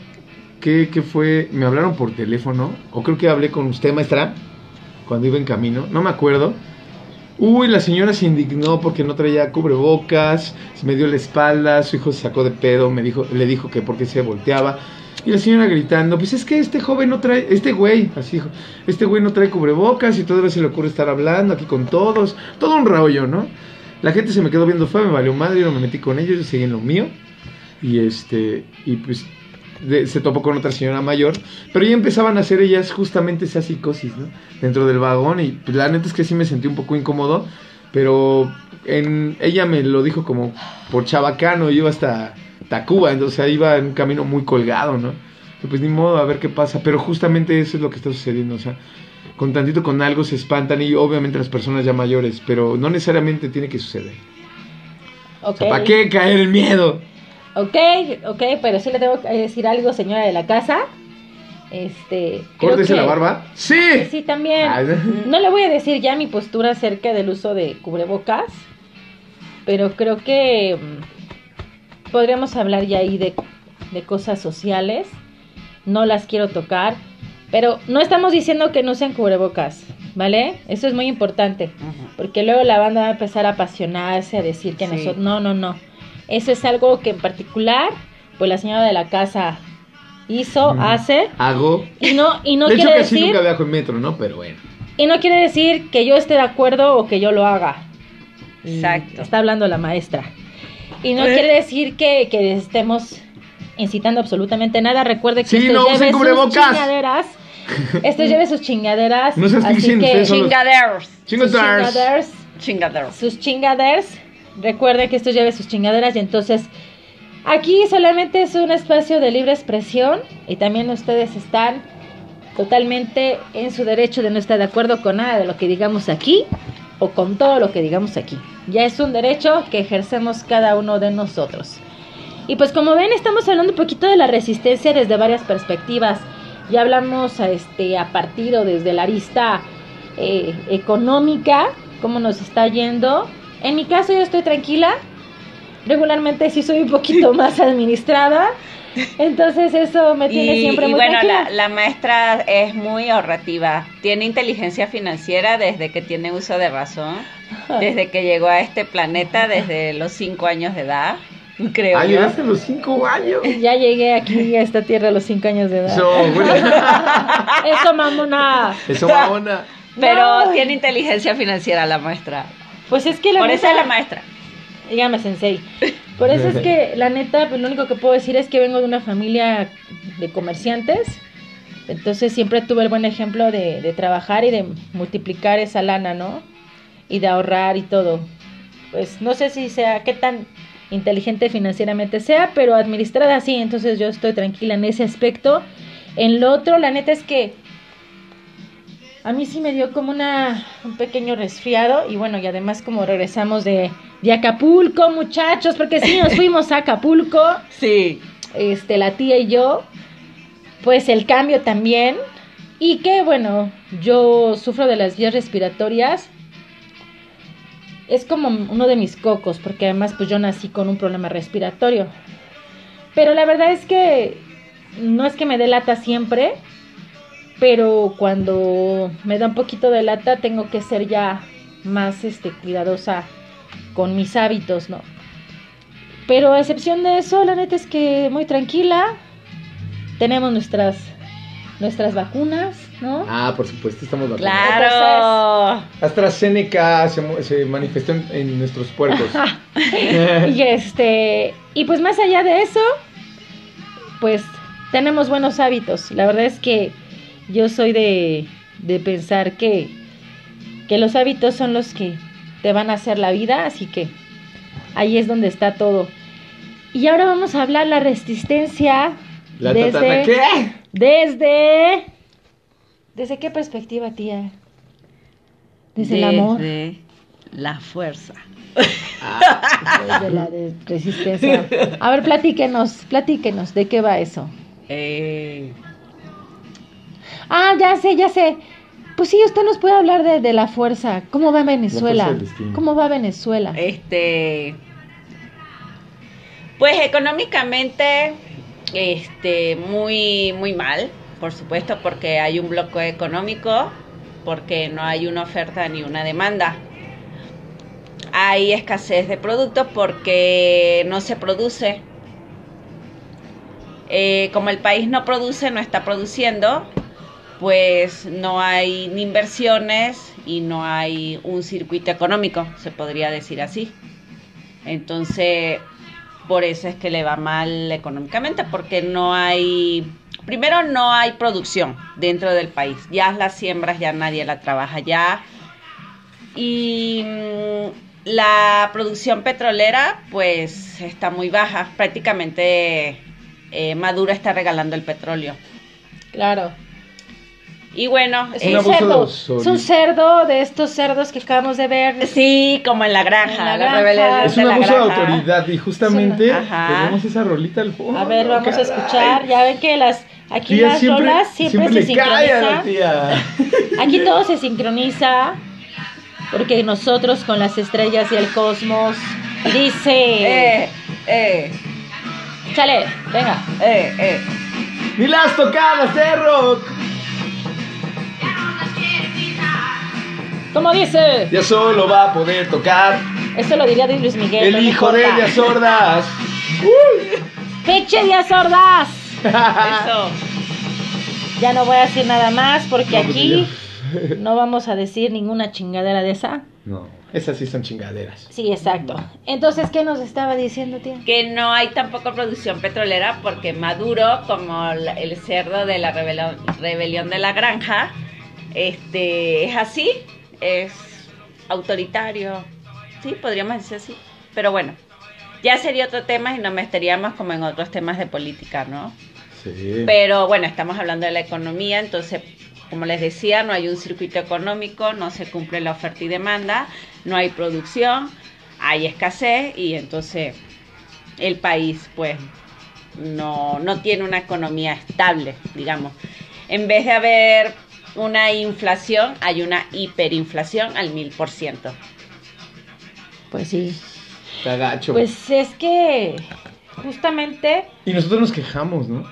[SPEAKER 2] qué, qué fue, me hablaron por teléfono, o creo que hablé con usted, maestra, cuando iba en camino, no me acuerdo. Uy, la señora se indignó porque no traía cubrebocas, se me dio la espalda, su hijo se sacó de pedo, me dijo, le dijo que porque se volteaba. Y la señora gritando, pues es que este joven no trae, este güey, así dijo, este güey no trae cubrebocas y todavía se le ocurre estar hablando aquí con todos, todo un rollo, ¿no? La gente se me quedó viendo fue, me valió madre, yo no me metí con ellos, yo seguí en lo mío. Y este, y pues de- se topó con otra señora mayor, pero ya empezaban a hacer ellas justamente esa psicosis, ¿no? Dentro del vagón y pues, la neta es que sí me sentí un poco incómodo, pero en, ella me lo dijo como por chabacano, yo iba hasta Tacuba, entonces ahí iba en un camino muy colgado, ¿no? Pues ni modo, a ver qué pasa, pero justamente eso es lo que está sucediendo, o sea, con tantito con algo se espantan y obviamente las personas ya mayores, pero no necesariamente tiene que suceder. O
[SPEAKER 1] Ok.
[SPEAKER 2] sea, ¿para qué caer en miedo?
[SPEAKER 1] Ok, ok, pero sí le tengo que decir algo, señora de la casa. Este.
[SPEAKER 2] ¿Córtese
[SPEAKER 1] que-
[SPEAKER 2] la barba? ¡Sí!
[SPEAKER 1] Sí, también.
[SPEAKER 2] Ay,
[SPEAKER 1] No le voy a decir ya mi postura acerca del uso de cubrebocas, pero creo que mm, podríamos hablar ya ahí de, de cosas sociales. No las quiero tocar, pero no estamos diciendo que no sean cubrebocas, ¿vale? Eso es muy importante, porque luego la banda va a empezar a apasionarse, a decir que
[SPEAKER 3] Sí.
[SPEAKER 1] nosotros... No, no, no. Eso es algo que en particular, pues la señora de la casa hizo,
[SPEAKER 2] Ujú.
[SPEAKER 1] hace,
[SPEAKER 2] Hago.
[SPEAKER 1] y no, y no
[SPEAKER 2] de hecho,
[SPEAKER 1] quiere
[SPEAKER 2] casi
[SPEAKER 1] decir...
[SPEAKER 2] nunca viajo en metro, ¿no? Pero bueno.
[SPEAKER 1] Y no quiere decir que yo esté de acuerdo o que yo lo haga.
[SPEAKER 3] Exacto.
[SPEAKER 1] Está hablando la maestra. Y no
[SPEAKER 3] Eh.
[SPEAKER 1] quiere decir que, que estemos incitando absolutamente nada. Recuerde que
[SPEAKER 2] Sí,
[SPEAKER 1] esto
[SPEAKER 2] no
[SPEAKER 1] lleve sus
[SPEAKER 2] cubrebocas.
[SPEAKER 1] chingaderas. Esto lleve sus chingaderas.
[SPEAKER 2] No seas
[SPEAKER 1] así que
[SPEAKER 2] son los-
[SPEAKER 3] Chingaderos.
[SPEAKER 1] sus
[SPEAKER 3] Chingaderos.
[SPEAKER 1] Sus chingaders. Recuerde que esto lleve sus chingaderas y entonces aquí solamente es un espacio de libre expresión y también ustedes están totalmente en su derecho de no estar de acuerdo con nada de lo que digamos aquí o con todo lo que digamos aquí. Ya es un derecho que ejercemos cada uno de nosotros. Y pues como ven, estamos hablando un poquito de la resistencia desde varias perspectivas. Ya hablamos a, este, a partir desde la arista eh, económica, cómo nos está yendo. En mi caso yo estoy tranquila. Regularmente sí soy un poquito más [LAUGHS] administrada. Entonces eso me tiene
[SPEAKER 3] Y,
[SPEAKER 1] siempre
[SPEAKER 3] y
[SPEAKER 1] muy
[SPEAKER 3] bueno,
[SPEAKER 1] tranquila.
[SPEAKER 3] la, la maestra es muy ahorrativa. Tiene inteligencia financiera desde que tiene uso de razón. Desde que llegó a este planeta, desde los cinco años de edad, [LAUGHS] creo
[SPEAKER 2] Ah, llegaste a los cinco años. [LAUGHS]
[SPEAKER 1] Ya llegué aquí a esta tierra a los cinco años de edad.
[SPEAKER 2] Eso, bueno.
[SPEAKER 1] Eso, mamona.
[SPEAKER 2] Eso, mamona.
[SPEAKER 3] Pero
[SPEAKER 1] No.
[SPEAKER 3] tiene inteligencia financiera la maestra.
[SPEAKER 1] Pues es que la
[SPEAKER 3] Por eso es la maestra.
[SPEAKER 1] Dígame, sensei. Por eso es que, [LAUGHS] la neta, pues, lo único que puedo decir es que vengo de una familia de comerciantes. Entonces siempre tuve el buen ejemplo de, de trabajar y de multiplicar esa lana, ¿no? Y de ahorrar y todo. Pues no sé si sea qué tan inteligente financieramente sea, pero administrada sí, entonces yo estoy tranquila en ese aspecto. En lo otro, la neta es que a mí sí me dio como una, un pequeño resfriado y bueno, y además como regresamos de, de Acapulco, muchachos, porque sí nos [LAUGHS] fuimos a Acapulco,
[SPEAKER 3] Sí.
[SPEAKER 1] este, la tía y yo, pues el cambio también. Y que bueno, yo sufro de las vías respiratorias. Es como uno de mis cocos, porque además pues yo nací con un problema respiratorio. Pero la verdad es que no es que me dé lata siempre, pero cuando me da un poquito de lata tengo que ser ya más este cuidadosa con mis hábitos, ¿no? Pero a excepción de eso, la neta es que muy tranquila. Tenemos nuestras nuestras vacunas, ¿no?
[SPEAKER 2] Ah, por supuesto, estamos vacunados.
[SPEAKER 3] Claro.
[SPEAKER 2] AstraZeneca se, se manifestó en, en nuestros puercos. [LAUGHS]
[SPEAKER 1] y este, y pues más allá de eso, pues tenemos buenos hábitos. La verdad es que yo soy de, de pensar que, que los hábitos son los que te van a hacer la vida, así que ahí es donde está todo. Y ahora vamos a hablar la resistencia
[SPEAKER 2] La
[SPEAKER 1] desde,
[SPEAKER 2] tatana, ¿qué?
[SPEAKER 1] desde desde qué perspectiva, tía? Desde el amor.
[SPEAKER 3] Desde la fuerza.
[SPEAKER 1] de la de resistencia. A ver, platíquenos, platíquenos, ¿de qué va eso?
[SPEAKER 3] Eh,
[SPEAKER 1] Ah, ya sé, ya sé. Pues sí, usted nos puede hablar de, de la fuerza. ¿Cómo va Venezuela? ¿Cómo va Venezuela?
[SPEAKER 3] este. Pues económicamente, este, muy, muy mal, por supuesto, porque hay un bloqueo económico, porque no hay una oferta ni una demanda. Hay escasez de productos porque no se produce. Eh, como el país no produce, no está produciendo, pues no hay ni inversiones y no hay un circuito económico, se podría decir así. Entonces, por eso es que le va mal económicamente, porque no hay, primero no hay producción dentro del país, ya las siembras ya nadie la trabaja ya. Y mm, la producción petrolera pues está muy baja, prácticamente eh, Maduro está regalando el petróleo.
[SPEAKER 1] Claro.
[SPEAKER 3] Y bueno,
[SPEAKER 1] Es
[SPEAKER 2] un
[SPEAKER 1] un cerdo. Es un cerdo de estos cerdos que acabamos de ver.
[SPEAKER 3] Sí, como en la granja,
[SPEAKER 1] En la
[SPEAKER 3] la,
[SPEAKER 1] granja.
[SPEAKER 3] rebelión
[SPEAKER 2] Es un
[SPEAKER 3] la
[SPEAKER 2] abuso de autoridad y justamente tenemos esa rolita al fondo.
[SPEAKER 1] A ver, vamos a escuchar. Ya ven que las aquí
[SPEAKER 2] Tía,
[SPEAKER 1] las rolas siempre, se
[SPEAKER 2] la
[SPEAKER 1] sincronizan.
[SPEAKER 2] tía. [LAUGHS]
[SPEAKER 1] Aquí todo se sincroniza porque nosotros con las estrellas y el cosmos dice,
[SPEAKER 3] Eh, eh,
[SPEAKER 1] chale, venga.
[SPEAKER 3] eh, eh.
[SPEAKER 2] ¡Ni las tocadas de rock!
[SPEAKER 1] ¿Cómo dice?
[SPEAKER 2] Ya solo va a poder tocar
[SPEAKER 1] Esto lo diría de Luis Miguel.
[SPEAKER 2] el hijo de. Elías Sordas.
[SPEAKER 1] Peche Díaz Ordaz. [LAUGHS]
[SPEAKER 3] Eso.
[SPEAKER 1] Ya no voy a decir nada más porque
[SPEAKER 2] No, pues
[SPEAKER 1] aquí [LAUGHS] no vamos a decir ninguna chingadera de esa.
[SPEAKER 2] No, esas sí son chingaderas.
[SPEAKER 1] Sí, exacto. Entonces, ¿qué nos estaba diciendo, tía?
[SPEAKER 3] Que no hay tampoco producción petrolera porque Maduro, como el cerdo de la rebelión, rebelión de la granja, este es así, es autoritario. Sí, podríamos decir así. Pero bueno, ya sería otro tema y nos meteríamos como en otros temas de política, ¿no?
[SPEAKER 2] Sí.
[SPEAKER 3] Pero bueno, estamos hablando de la economía, entonces, como les decía, no hay un circuito económico, no se cumple la oferta y demanda, no hay producción, hay escasez y entonces el país pues no, no tiene una economía estable, digamos. En vez de haber una inflación, hay una hiperinflación al mil por ciento.
[SPEAKER 1] Pues sí.
[SPEAKER 2] Está gacho.
[SPEAKER 1] Pues es que justamente
[SPEAKER 2] Y nosotros nos quejamos, ¿no?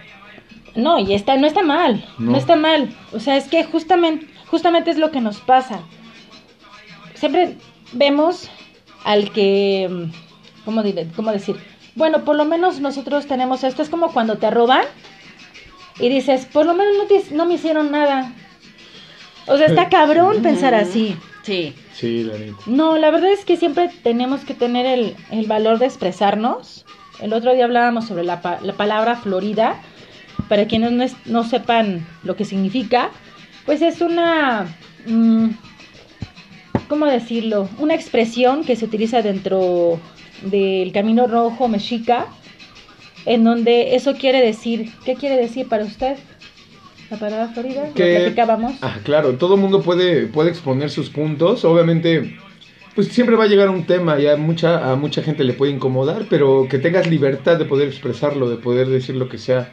[SPEAKER 1] no, y está no está mal, no.
[SPEAKER 2] No.
[SPEAKER 1] está mal. O sea, es que justamente justamente es lo que nos pasa. Siempre vemos al que ¿cómo, cómo decir? Bueno, por lo menos nosotros tenemos esto, es como cuando te roban y dices, por lo menos no, te- no me hicieron nada. O sea, está cabrón pensar así.
[SPEAKER 3] Sí.
[SPEAKER 2] Sí, la neta.
[SPEAKER 1] No, la verdad es que siempre tenemos que tener el, el valor de expresarnos. El otro día hablábamos sobre la, pa- la palabra florida. Para quienes no, es- no sepan lo que significa, pues es una... mm, ¿Cómo decirlo? Una expresión que se utiliza dentro del Camino Rojo Mexica, en donde eso quiere decir... ¿Qué quiere decir para usted? La palabra florida, lo
[SPEAKER 2] Que-
[SPEAKER 1] platicábamos.
[SPEAKER 2] Ah, claro, todo el mundo puede, puede exponer sus puntos. Obviamente, pues siempre va a llegar un tema y a mucha, a mucha gente le puede incomodar, pero que tengas libertad de poder expresarlo, de poder decir lo que sea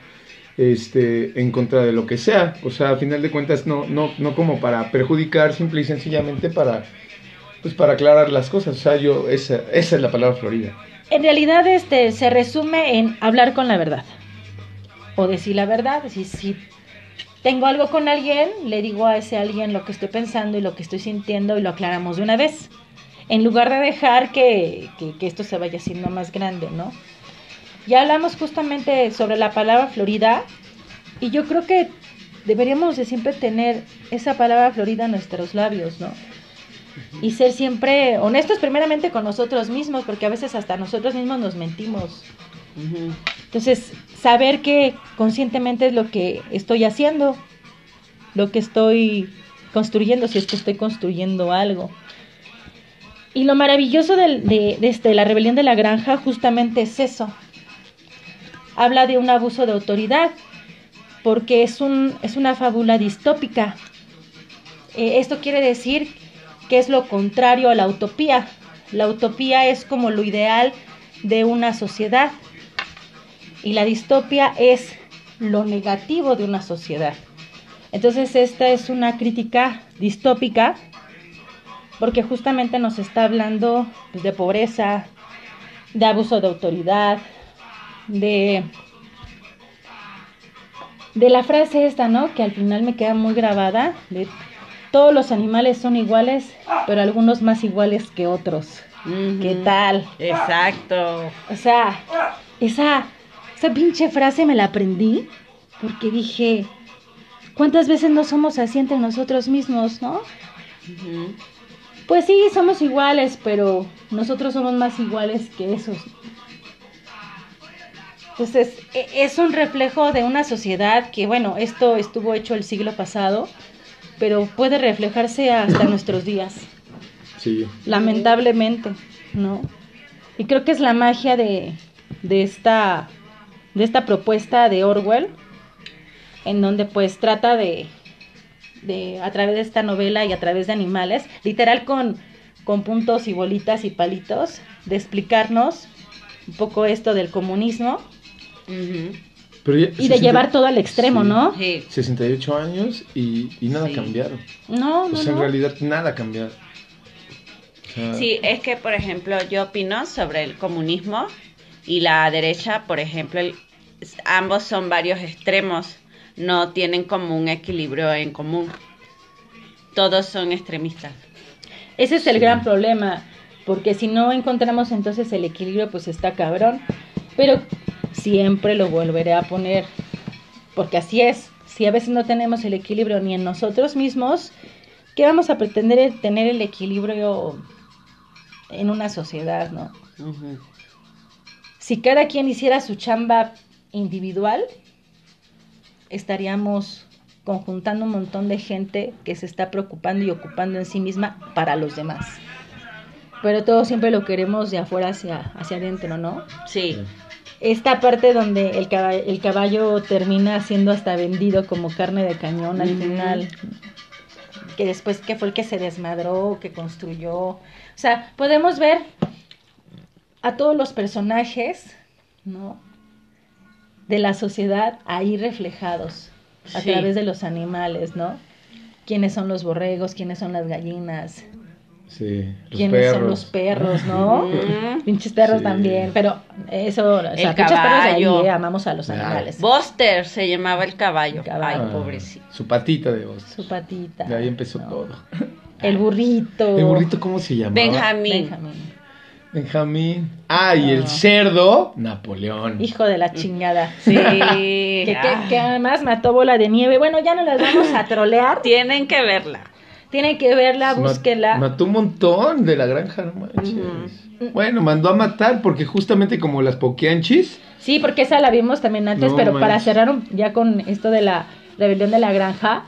[SPEAKER 2] este, en contra de lo que sea. O sea, a final de cuentas, no, no, no como para perjudicar, simple y sencillamente para, pues para aclarar las cosas. O sea, yo, esa, esa es la palabra Florida.
[SPEAKER 1] En realidad este se resume en hablar con la verdad. O decir la verdad. Si, si tengo algo con alguien, le digo a ese alguien lo que estoy pensando y lo que estoy sintiendo y lo aclaramos de una vez. En lugar de dejar que, que- esto se vaya haciendo más grande, ¿no? Ya hablamos justamente sobre la palabra Florida y yo creo que deberíamos de siempre tener esa palabra Florida en nuestros labios, ¿no? Y ser siempre honestos primeramente con nosotros mismos, porque a veces hasta nosotros mismos nos mentimos.
[SPEAKER 3] Ujú.
[SPEAKER 1] Entonces, saber que conscientemente es lo que estoy haciendo, lo que estoy construyendo, si es que estoy construyendo algo. Y lo maravilloso de, de este, la rebelión de la granja justamente es eso. Habla de un abuso de autoridad, porque es, un, es una fábula distópica. Eh, esto quiere decir que es lo contrario a la utopía. La utopía es como lo ideal de una sociedad y la distopia es lo negativo de una sociedad. Entonces esta es una crítica distópica porque justamente nos está hablando pues, de pobreza, de abuso de autoridad, de de la frase esta, ¿no? Que al final me queda muy grabada, de todos los animales son iguales, pero algunos más iguales que otros. ¿Qué tal?
[SPEAKER 3] Exacto.
[SPEAKER 1] O sea, esa, esa pinche frase me la aprendí porque dije, ¿cuántas veces no somos así entre nosotros mismos, no? Pues sí, somos iguales, pero nosotros somos más iguales que esos. Entonces, e- es un reflejo de una sociedad que, bueno, esto estuvo hecho el siglo pasado, pero puede reflejarse hasta [COUGHS] nuestros días
[SPEAKER 2] Sí.
[SPEAKER 1] lamentablemente, ¿no? Y creo que es la magia de, de esta de esta propuesta de Orwell, en donde pues trata de, de a través de esta novela y a través de animales, literal con, con puntos y bolitas y palitos, de explicarnos un poco esto del comunismo.
[SPEAKER 2] Pero ya-
[SPEAKER 1] y de
[SPEAKER 2] 60
[SPEAKER 1] llevar todo al extremo,
[SPEAKER 2] Sí.
[SPEAKER 1] ¿no?
[SPEAKER 3] Sí.
[SPEAKER 2] 68 años y, y nada
[SPEAKER 3] Sí.
[SPEAKER 2] cambiaron.
[SPEAKER 1] No,
[SPEAKER 2] O
[SPEAKER 1] no,
[SPEAKER 2] sea, en realidad nada cambiaron. O sea,
[SPEAKER 3] Sí, es que, por ejemplo, yo opino sobre el comunismo y la derecha, por ejemplo, el- ambos son varios extremos, no tienen como un equilibrio en común. Todos son extremistas.
[SPEAKER 1] Ese es el
[SPEAKER 2] Sí.
[SPEAKER 1] gran problema, porque si no encontramos entonces el equilibrio, pues está cabrón. Pero siempre lo volveré a poner, porque así es. Si a veces no tenemos el equilibrio ni en nosotros mismos, ¿qué vamos a pretender tener el equilibrio en una sociedad, no? Si cada quien hiciera su chamba individual, estaríamos conjuntando un montón de gente que se está preocupando y ocupando en sí misma para los demás. Pero todo siempre lo queremos de afuera hacia, hacia adentro, ¿no?
[SPEAKER 3] Sí,
[SPEAKER 1] Esta parte donde el caballo, el caballo termina siendo hasta vendido como carne de cañón al final, que después que fue el que se desmadró, que construyó. O sea, podemos ver a todos los personajes, ¿no? De la sociedad ahí reflejados a
[SPEAKER 3] Sí.
[SPEAKER 1] través de los animales, ¿no? ¿Quiénes son los borregos? ¿Quiénes son las gallinas?
[SPEAKER 2] sí, los
[SPEAKER 1] ¿Quiénes
[SPEAKER 2] perros.
[SPEAKER 1] son los perros, no? Pinches perros
[SPEAKER 2] Sí.
[SPEAKER 1] también, pero eso, o sea,
[SPEAKER 3] El
[SPEAKER 1] pinches perros de ahí,
[SPEAKER 3] caballo.
[SPEAKER 1] eh, amamos a los
[SPEAKER 2] Ah.
[SPEAKER 1] animales.
[SPEAKER 3] Buster se llamaba el caballo.
[SPEAKER 1] El caballo.
[SPEAKER 3] Ay,
[SPEAKER 2] Ah,
[SPEAKER 3] pobrecito.
[SPEAKER 2] Su patita de voz.
[SPEAKER 1] Su patita.
[SPEAKER 2] De ahí empezó
[SPEAKER 1] ¿no?
[SPEAKER 2] todo.
[SPEAKER 1] El burrito.
[SPEAKER 2] ¿El burrito cómo se llamaba?
[SPEAKER 3] Benjamín.
[SPEAKER 1] Benjamín.
[SPEAKER 2] Benjamín. Ah, y el cerdo, Napoleón.
[SPEAKER 1] Hijo de la chingada. [LAUGHS]
[SPEAKER 3] Sí.
[SPEAKER 1] Que, que- que además mató bola de nieve. Bueno, ya no las vamos a trolear. [LAUGHS]
[SPEAKER 3] Tienen que verla.
[SPEAKER 1] Tienen que verla, búsquenla.
[SPEAKER 2] Mató un montón de la granja, no manches. Bueno, mandó a matar porque justamente como las poquianchis,
[SPEAKER 1] Sí, porque esa la vimos también antes,
[SPEAKER 2] No
[SPEAKER 1] pero para cerrar un- ya con esto de la rebelión de la granja,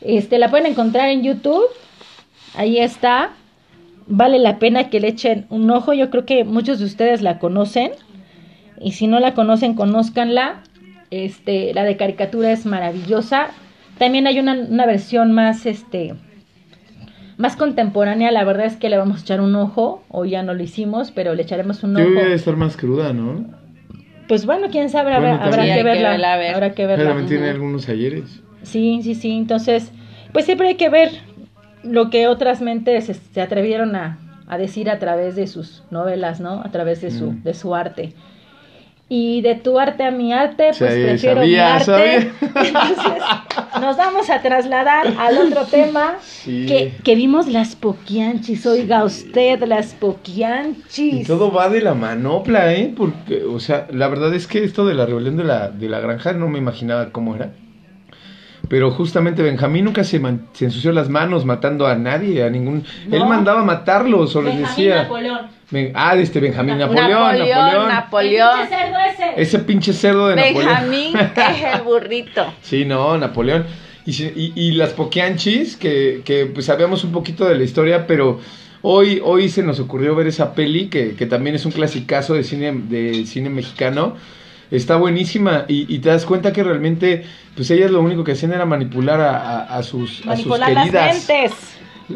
[SPEAKER 1] este la pueden encontrar en YouTube. Ahí está. Vale la pena que le echen un ojo. Yo creo que muchos de ustedes la conocen. Y si no la conocen, conózcanla. Este, la de caricatura es maravillosa. También hay una, una versión más, este, más contemporánea. La verdad es que le vamos a echar un ojo. Hoy ya no lo hicimos, pero le echaremos un ojo.
[SPEAKER 2] a estar más cruda, ¿no?
[SPEAKER 1] Pues bueno, quién sabe,
[SPEAKER 2] Bueno,
[SPEAKER 1] habrá, habrá que
[SPEAKER 3] hay que
[SPEAKER 1] verla.
[SPEAKER 3] verla, a ver.
[SPEAKER 1] Habrá que
[SPEAKER 2] Pero
[SPEAKER 1] verla.
[SPEAKER 2] también tiene algunos ayeres.
[SPEAKER 1] Sí, sí, sí. Entonces, pues siempre hay que ver lo que otras mentes se, atrevieron a, a decir a través de sus novelas, ¿no? A través de su,
[SPEAKER 2] Mm.
[SPEAKER 1] de su arte. Y de tu arte a mi arte, pues
[SPEAKER 2] Sí,
[SPEAKER 1] prefiero
[SPEAKER 2] sabía,
[SPEAKER 1] mi arte.
[SPEAKER 2] sabía. [LAUGHS]
[SPEAKER 1] Entonces, nos vamos a trasladar al otro [LAUGHS] tema.
[SPEAKER 2] Sí.
[SPEAKER 1] Que, que vimos las poquianchis, oiga usted, las poquianchis.
[SPEAKER 2] Y todo va de la manopla, ¿eh? Porque, o sea, la verdad es que esto de la rebelión de la, de la granja no me imaginaba cómo era. Pero justamente Benjamín nunca se, man- se ensució las manos matando a nadie, a ningún...
[SPEAKER 1] No.
[SPEAKER 2] Él mandaba matarlos o les
[SPEAKER 1] Benjamín
[SPEAKER 2] decía...
[SPEAKER 1] Napoleón.
[SPEAKER 2] Ben- ah, este Benjamín
[SPEAKER 1] Na-
[SPEAKER 2] Napoleón,
[SPEAKER 3] Napoleón,
[SPEAKER 2] Napoleón.
[SPEAKER 3] Napoleón.
[SPEAKER 1] El pinche cerdo ese.
[SPEAKER 2] Ese pinche cerdo de Napoleón.
[SPEAKER 3] Benjamín es el burrito. [LAUGHS]
[SPEAKER 2] Sí, no, Napoleón. Y, y, y las poquianchis, que, que pues sabíamos un poquito de la historia, pero hoy, hoy se nos ocurrió ver esa peli, que, que también es un clasicazo de cine, de cine mexicano. Está buenísima y, y te das cuenta que realmente, pues ellas lo único que hacían era manipular a, a- a sus, a sus
[SPEAKER 1] Manipular las
[SPEAKER 2] queridas.
[SPEAKER 1] mentes.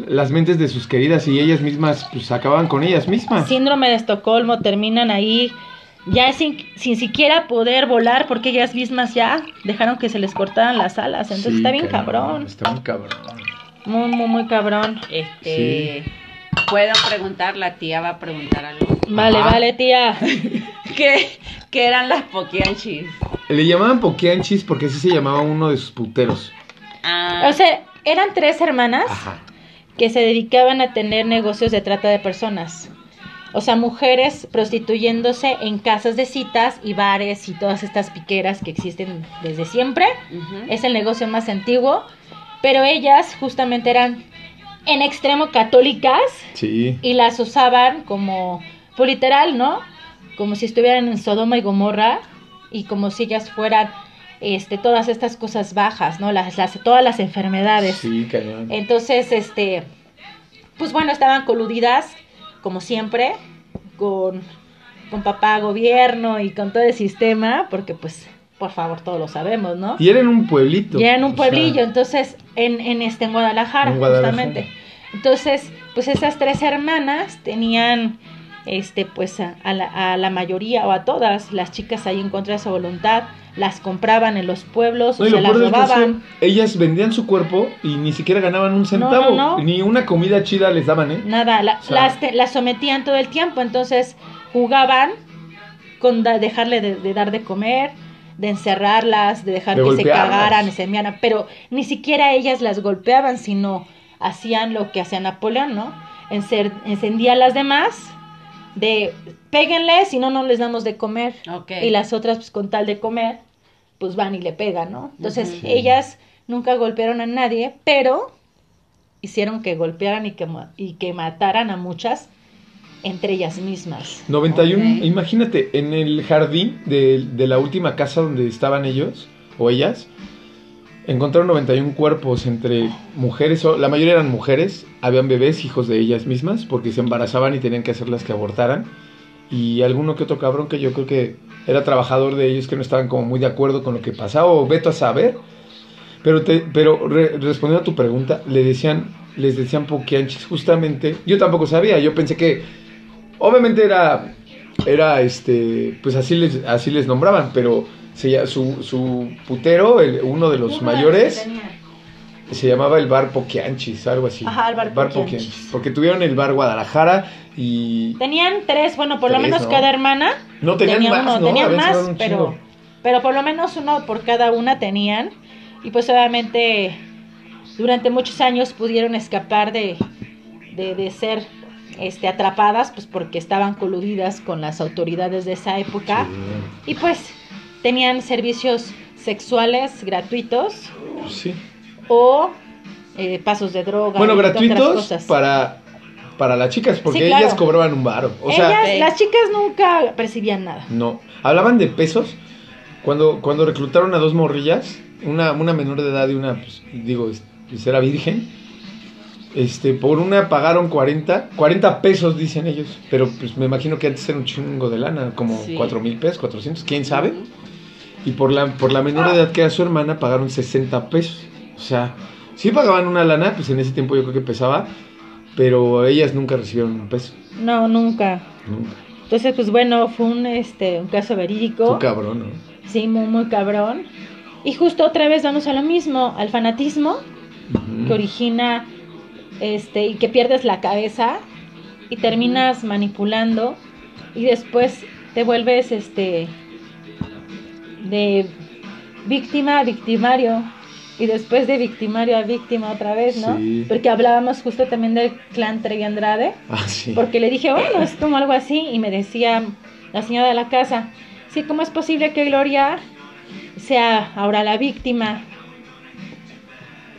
[SPEAKER 2] las mentes de sus queridas y ellas mismas, pues acababan con ellas mismas.
[SPEAKER 1] Síndrome de Estocolmo, terminan ahí ya sin, sin siquiera poder volar porque ellas mismas ya dejaron que se les cortaran las alas. Entonces
[SPEAKER 2] Sí,
[SPEAKER 1] está bien cabrón.
[SPEAKER 2] Está muy cabrón.
[SPEAKER 1] Muy, muy, muy cabrón.
[SPEAKER 3] Este, puedo preguntar, la tía va a preguntar algo.
[SPEAKER 1] Vale,
[SPEAKER 2] Ajá.
[SPEAKER 1] vale, tía. [LAUGHS]
[SPEAKER 3] ¿Qué, qué eran las poquianchis?
[SPEAKER 2] Le llamaban poquianchis porque así se llamaba uno de sus puteros.
[SPEAKER 3] Ah,
[SPEAKER 1] O sea, eran tres hermanas
[SPEAKER 2] Ajá.
[SPEAKER 1] que se dedicaban a tener negocios de trata de personas. O sea, mujeres prostituyéndose en casas de citas y bares y todas estas piqueras que existen desde siempre. Es el negocio más antiguo. Pero ellas justamente eran en extremo católicas
[SPEAKER 2] Sí.
[SPEAKER 1] y las usaban como, pues literal, ¿no? Como si estuvieran en Sodoma y Gomorra y como si ellas fueran este, todas estas cosas bajas, ¿no? Las, las, todas las enfermedades.
[SPEAKER 2] Sí, cañón.
[SPEAKER 1] Entonces, este, pues bueno, estaban coludidas, como siempre, con, con papá gobierno y con todo el sistema, porque pues, por favor, todos lo sabemos, ¿no?
[SPEAKER 2] Y era en un pueblito.
[SPEAKER 1] En un pueblillo,
[SPEAKER 2] sea,
[SPEAKER 1] entonces, en, en este, en Guadalajara,
[SPEAKER 2] En Guadalajara.
[SPEAKER 1] justamente. Entonces, pues esas tres hermanas tenían, este, pues a, a la, a la mayoría o a todas las chicas ahí en contra de su voluntad, las compraban en los pueblos
[SPEAKER 2] no,
[SPEAKER 1] o
[SPEAKER 2] y
[SPEAKER 1] se las
[SPEAKER 2] caso,
[SPEAKER 1] robaban.
[SPEAKER 2] ellas vendían su cuerpo y ni siquiera ganaban un centavo.
[SPEAKER 1] no, no.
[SPEAKER 2] Ni una comida chida les daban, ¿eh?
[SPEAKER 1] Nada, la-
[SPEAKER 2] O sea-
[SPEAKER 1] las, te- las sometían todo el tiempo, entonces jugaban con da- dejarle de, de dar de comer, de encerrarlas, de dejar
[SPEAKER 2] De
[SPEAKER 1] que se cagaran, se enviaran, pero ni siquiera ellas las golpeaban, sino hacían lo que hacía Napoleón, ¿no? Encer- encendía a las demás de péguenle, si no, no les damos de comer.
[SPEAKER 3] Ok.
[SPEAKER 1] Y las otras, pues con tal de comer, pues van y le pegan, ¿no? Entonces, ellas nunca golpearon a nadie, pero hicieron que golpearan y que, y que mataran a muchas entre ellas mismas.
[SPEAKER 2] 91,
[SPEAKER 3] Ok.
[SPEAKER 2] imagínate, en el jardín de, de la última casa donde estaban ellos o ellas, encontraron 91 cuerpos entre mujeres, la mayoría eran mujeres, habían bebés, hijos de ellas mismas, porque se embarazaban y tenían que hacerlas que abortaran. Y alguno que otro cabrón que yo creo que era trabajador de ellos que no estaban como muy de acuerdo con lo que pasaba, o veto a saber. Pero, te, pero re- respondiendo a tu pregunta, le decían, les decían poquianchis justamente. Yo tampoco sabía, yo pensé que obviamente era, era este, pues así les, así les nombraban, pero se su, su putero, el- uno de los mayores, se llamaba el bar Poquianchis, algo así.
[SPEAKER 1] Ajá, el bar Poquianchis.
[SPEAKER 2] Porque tuvieron el bar Guadalajara y...
[SPEAKER 1] Tenían tres, bueno, por lo menos
[SPEAKER 2] ¿no?
[SPEAKER 1] cada hermana.
[SPEAKER 2] No, tenían
[SPEAKER 1] tenía
[SPEAKER 2] más,
[SPEAKER 1] uno,
[SPEAKER 2] ¿no?
[SPEAKER 1] tenían más, pero, pero por lo menos uno por cada una tenían. Y pues obviamente durante muchos años pudieron escapar de, de, de ser este, atrapadas, pues porque estaban coludidas con las autoridades de esa época. Y pues tenían servicios sexuales gratuitos
[SPEAKER 2] Sí.
[SPEAKER 1] o eh, pasos de droga.
[SPEAKER 2] Bueno,
[SPEAKER 1] y otras
[SPEAKER 2] gratuitos
[SPEAKER 1] cosas.
[SPEAKER 2] para, para las chicas, porque
[SPEAKER 1] Sí, claro.
[SPEAKER 2] ellas cobraban un varo. O sea,
[SPEAKER 1] Ellas, las chicas nunca percibían nada.
[SPEAKER 2] no. Hablaban de pesos. Cuando, cuando reclutaron a dos morrillas, una, una menor de edad y una, pues, digo, es- pues era virgen. Este, por una pagaron 40, 40 pesos dicen ellos, pero pues me imagino que antes era un chingo de lana, como
[SPEAKER 3] Sí.
[SPEAKER 2] 4 mil pesos, 400, quién sabe. Y por la, por la menor edad que era su hermana pagaron 60 pesos. O sea, sí pagaban una lana, pues en ese tiempo yo creo que pesaba, pero ellas nunca recibieron un peso.
[SPEAKER 1] No, nunca.
[SPEAKER 2] Nunca.
[SPEAKER 1] Entonces, pues bueno, fue un, este, un caso verídico.
[SPEAKER 2] Fue cabrón, ¿no?
[SPEAKER 1] Sí, muy, muy cabrón. Y justo otra vez vamos a lo mismo, al fanatismo que origina este y que pierdes la cabeza y terminas manipulando y después te vuelves este de víctima a victimario y después de victimario a víctima otra vez, ¿no?
[SPEAKER 2] Sí.
[SPEAKER 1] Porque hablábamos justo también del clan Trevi Andrade,
[SPEAKER 2] Ah, sí.
[SPEAKER 1] porque le dije, bueno, es como algo así y me decía la señora de la casa, sí, ¿cómo es posible que Gloria sea ahora la víctima?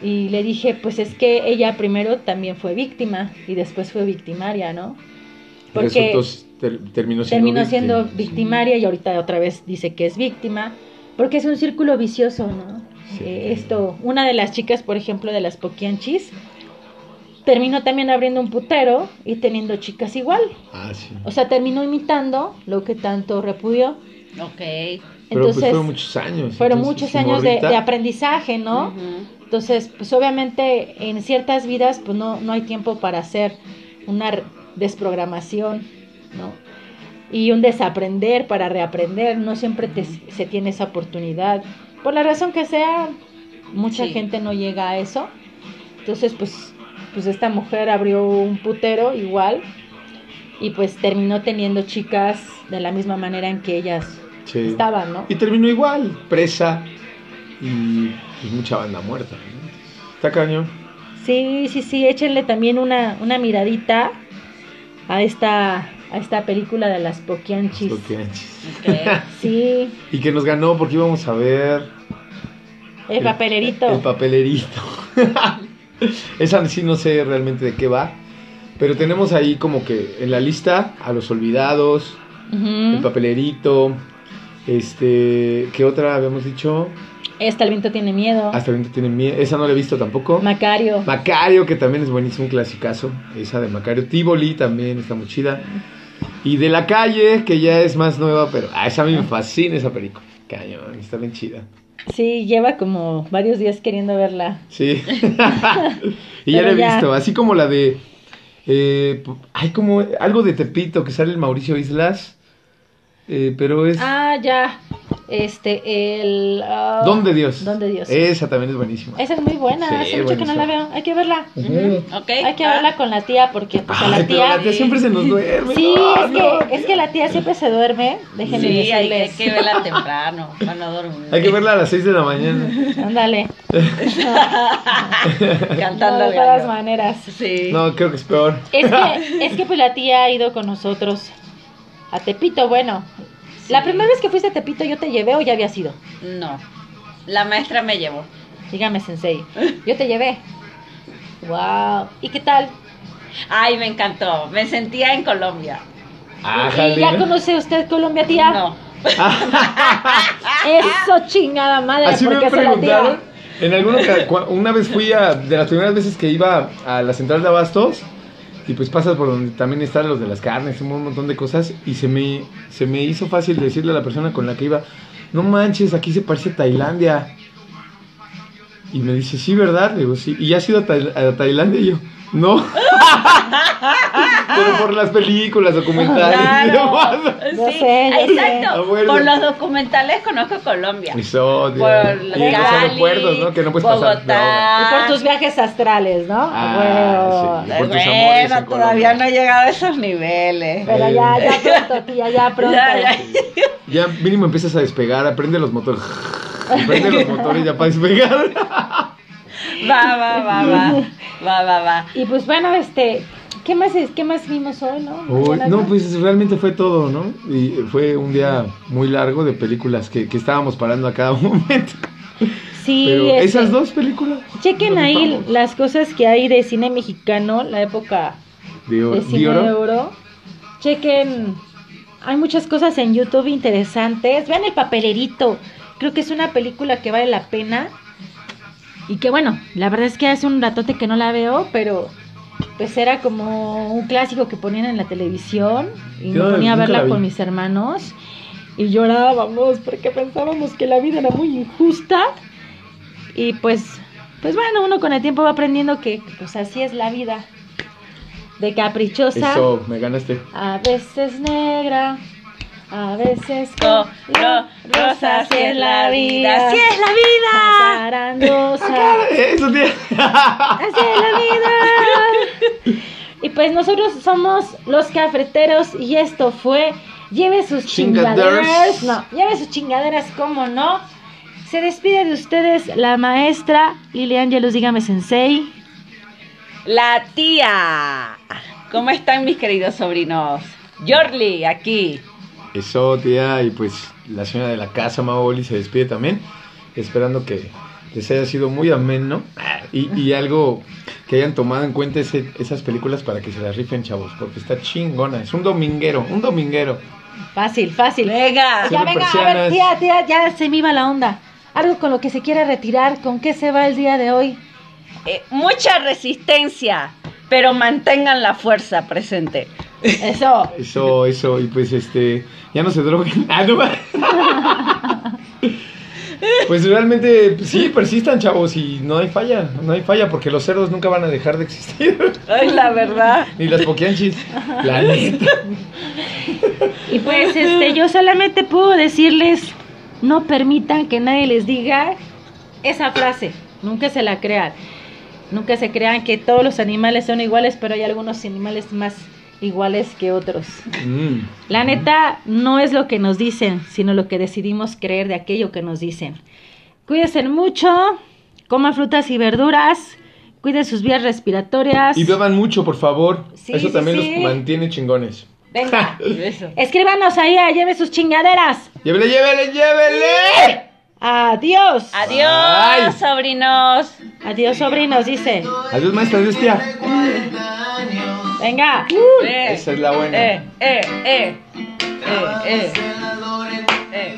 [SPEAKER 1] Y le dije, pues es que ella primero también fue víctima y después fue victimaria, ¿no? Porque
[SPEAKER 2] ter- terminó siendo
[SPEAKER 1] terminó
[SPEAKER 2] víctima,
[SPEAKER 1] siendo victimaria y ahorita otra vez dice que es víctima, porque es un círculo vicioso, ¿no?
[SPEAKER 2] Sí.
[SPEAKER 1] Eh, esto, una de las chicas, por ejemplo, de las Poquianchis, terminó también abriendo un putero y teniendo chicas igual.
[SPEAKER 2] Ah, sí.
[SPEAKER 1] O sea, terminó imitando lo que tanto repudió.
[SPEAKER 3] Ok.
[SPEAKER 2] Pero
[SPEAKER 1] Entonces,
[SPEAKER 2] pues fueron muchos años.
[SPEAKER 1] fueron
[SPEAKER 2] entonces,
[SPEAKER 1] muchos años de, de aprendizaje, ¿no?
[SPEAKER 3] Ujú.
[SPEAKER 1] Entonces, pues obviamente en ciertas vidas, pues no, no hay tiempo para hacer una desprogramación, ¿no? Y un desaprender para reaprender, no siempre te- se tiene esa oportunidad. Por la razón que sea, mucha
[SPEAKER 3] Sí.
[SPEAKER 1] gente no llega a eso. Entonces, pues, pues esta mujer abrió un putero igual y pues terminó teniendo chicas de la misma manera en que ellas
[SPEAKER 2] Sí.
[SPEAKER 1] estaban, ¿no?
[SPEAKER 2] Y terminó igual, presa y pues, mucha banda muerta. ¿no? Está cañón.
[SPEAKER 1] Sí, sí, sí, échenle también una, una miradita a esta, a esta película de las Poquianchis.
[SPEAKER 3] Ok. [LAUGHS]
[SPEAKER 1] Sí,
[SPEAKER 2] Y que nos ganó porque íbamos a ver
[SPEAKER 1] el papelerito.
[SPEAKER 2] el papelerito. [LAUGHS] Esa sí no sé realmente de qué va. Pero tenemos ahí como que en la lista a los olvidados, el papelerito, este, ¿qué otra habíamos dicho?
[SPEAKER 1] Esta, el viento tiene miedo.
[SPEAKER 2] Hasta el viento tiene miedo. Esa no la he visto tampoco.
[SPEAKER 1] Macario.
[SPEAKER 2] Macario, que también es buenísimo, un clasicazo. Esa de Macario. Tivoli también está muy chida. Y de la calle, que ya es más nueva, pero ah, esa a mí me fascina esa película. Cañón, está bien chida.
[SPEAKER 1] Sí, lleva como varios días queriendo verla.
[SPEAKER 2] Sí. [LAUGHS] y ya la he
[SPEAKER 1] ya.
[SPEAKER 2] visto, así como la de. Eh, hay como algo de Tepito que sale el Mauricio Islas. eh, pero es.
[SPEAKER 1] Ah, ya. Este, el...
[SPEAKER 2] Don de Dios.
[SPEAKER 1] Don de Dios.
[SPEAKER 2] Esa también es buenísima.
[SPEAKER 1] Esa es muy buena.
[SPEAKER 2] Sí,
[SPEAKER 1] Hace mucho que no la veo. Hay que verla. Hay que verla con la tía porque pues, a la tía...
[SPEAKER 2] la tía siempre se nos duerme. [LAUGHS]
[SPEAKER 1] Sí,
[SPEAKER 2] No,
[SPEAKER 1] es,
[SPEAKER 2] no,
[SPEAKER 1] que, es que la tía siempre se duerme. Déjenme
[SPEAKER 3] Sí, hay, hay
[SPEAKER 1] decirles.
[SPEAKER 3] que verla temprano, para no dormir.
[SPEAKER 2] Hay que verla a las 6 de la mañana.
[SPEAKER 1] Ándale. [LAUGHS] [LAUGHS]
[SPEAKER 3] Cantando
[SPEAKER 1] No, de todas maneras.
[SPEAKER 3] Sí.
[SPEAKER 2] No, creo que es peor.
[SPEAKER 1] Es que, es que pues la tía ha ido con nosotros a Tepito. Bueno, la primera vez que fuiste a Tepito yo te llevé o ya había sido.
[SPEAKER 3] No. La maestra me llevó.
[SPEAKER 1] Dígame, Sensei. [LAUGHS] Yo te llevé. Wow. ¿Y qué tal?
[SPEAKER 3] Ay, me encantó. Me sentía en Colombia.
[SPEAKER 2] Ájale.
[SPEAKER 1] ¿Y ya conoce usted Colombia, tía?
[SPEAKER 3] No. [LAUGHS]
[SPEAKER 1] Eso chingada madre,
[SPEAKER 2] Así me preguntaron. En alguna una vez fui a, de las primeras veces que iba a la central de abastos, y pues pasas por donde también están los de las carnes, un montón de cosas, y se me, se me hizo fácil decirle a la persona con la que iba, no manches, aquí se parece a Tailandia. Y me dice, sí, ¿verdad? Le digo, sí. ¿Y ya has ido a, Tai- a Tailandia? Y yo, no. [LAUGHS] Pero por las películas, documentales y demás.
[SPEAKER 3] Sí,
[SPEAKER 1] sé, yo sé.
[SPEAKER 3] exacto. Por los documentales conozco Colombia. Por
[SPEAKER 2] y los
[SPEAKER 3] Cali,
[SPEAKER 2] aeropuertos, ¿no? Que no puedes pasar droga.
[SPEAKER 3] Bogotá.
[SPEAKER 1] Y por tus viajes astrales, ¿no?
[SPEAKER 2] Ah, sí.
[SPEAKER 3] Ay,
[SPEAKER 2] por tus amores
[SPEAKER 3] Bueno,
[SPEAKER 2] en
[SPEAKER 3] todavía no he llegado a esos niveles.
[SPEAKER 1] Pero ya, ya pronto, tía, ya [LAUGHS] pronto.
[SPEAKER 3] Ya, ya.
[SPEAKER 2] Ya mínimo empiezas a despegar, aprende los motores. Aprende los motores ya para despegar.
[SPEAKER 3] Va, va, va, va. [LAUGHS] Va, va, va.
[SPEAKER 1] Y pues bueno, este, ¿qué más es? ¿Qué más vimos hoy, no?
[SPEAKER 2] No, pues realmente fue todo, ¿no? Y fue un día muy largo de películas que, que estábamos parando a cada [LAUGHS] momento.
[SPEAKER 1] Sí,
[SPEAKER 2] Pero
[SPEAKER 1] este,
[SPEAKER 2] esas dos películas.
[SPEAKER 1] Chequen ahí las cosas que hay de cine mexicano, la época
[SPEAKER 2] De,
[SPEAKER 1] de
[SPEAKER 2] de
[SPEAKER 1] cine
[SPEAKER 2] oro.
[SPEAKER 1] de oro. Chequen, hay muchas cosas en YouTube interesantes. Vean el papelerito, creo que es una película que vale la pena. Y que bueno, la verdad es que hace un ratote que no la veo, pero pues era como un clásico que ponían en la televisión y
[SPEAKER 2] Yo
[SPEAKER 1] me ponía a verla con mis hermanos y llorábamos porque pensábamos que la vida era muy injusta y pues pues bueno, uno con el tiempo va aprendiendo que pues así es la vida. De caprichosa,
[SPEAKER 2] Eso, me ganaste.
[SPEAKER 1] a veces negra, a veces
[SPEAKER 3] Co-
[SPEAKER 1] color
[SPEAKER 3] ro- rosa,
[SPEAKER 1] así es la vida.
[SPEAKER 3] ¡Así es la vida!
[SPEAKER 2] Eso, tía.
[SPEAKER 1] Así es la vida. Y pues nosotros somos los cafeteros y esto fue lleve sus
[SPEAKER 2] Chingaderas.
[SPEAKER 1] chingaderas. No, lleve sus chingaderas, ¿cómo no? Se despide de ustedes la maestra Lilian Yelus, dígame sensei.
[SPEAKER 3] La tía. ¿Cómo están mis queridos sobrinos? Yorli, aquí.
[SPEAKER 2] Eso, tía. Y pues la señora de la casa, Maoli, se despide también. Esperando que les haya sido muy ameno. Y, y algo que hayan tomado en cuenta ese- esas películas para que se las rifen, chavos. Porque está chingona. Es un dominguero, un dominguero.
[SPEAKER 1] Fácil, fácil.
[SPEAKER 3] Venga.
[SPEAKER 1] Ya venga, a ver, tía, tía, ya se me iba la onda. Algo con lo que se quiera retirar, ¿con qué se va el día de hoy?
[SPEAKER 3] Eh, mucha resistencia, pero mantengan la fuerza presente.
[SPEAKER 1] Eso.
[SPEAKER 2] Eso, eso. Y pues este. Ya no se droguen. [LAUGHS] Ah, no. Pues realmente, pues, sí, persistan, chavos. Y no hay falla. No hay falla porque los cerdos nunca van a dejar de existir.
[SPEAKER 3] Ay, la verdad.
[SPEAKER 2] Ni las poquianchis. La neta.
[SPEAKER 1] Y pues este, yo solamente puedo decirles, no permitan que nadie les diga esa frase, nunca se la crean. Nunca se crean que todos los animales son iguales, pero hay algunos animales más iguales que otros.
[SPEAKER 2] Mm.
[SPEAKER 1] La neta no es lo que nos dicen, sino lo que decidimos creer de aquello que nos dicen. Cuídense mucho, coman frutas y verduras, cuiden sus vías respiratorias.
[SPEAKER 2] Y beban mucho, por favor.
[SPEAKER 1] Sí,
[SPEAKER 2] Eso
[SPEAKER 1] sí,
[SPEAKER 2] también
[SPEAKER 1] sí.
[SPEAKER 2] los mantiene chingones.
[SPEAKER 1] Venga, escríbanos ahí, lleve sus chingaderas.
[SPEAKER 2] ¡Llévele, llévele, llévele!
[SPEAKER 1] Adiós.
[SPEAKER 3] Adiós,
[SPEAKER 2] Ay.
[SPEAKER 3] sobrinos.
[SPEAKER 1] Adiós, sobrinos, dice.
[SPEAKER 2] Adiós, maestra, adiós, tía.
[SPEAKER 1] Venga.
[SPEAKER 3] Eh,
[SPEAKER 2] Esa es la buena.
[SPEAKER 3] Eh, eh, eh. Eh, eh.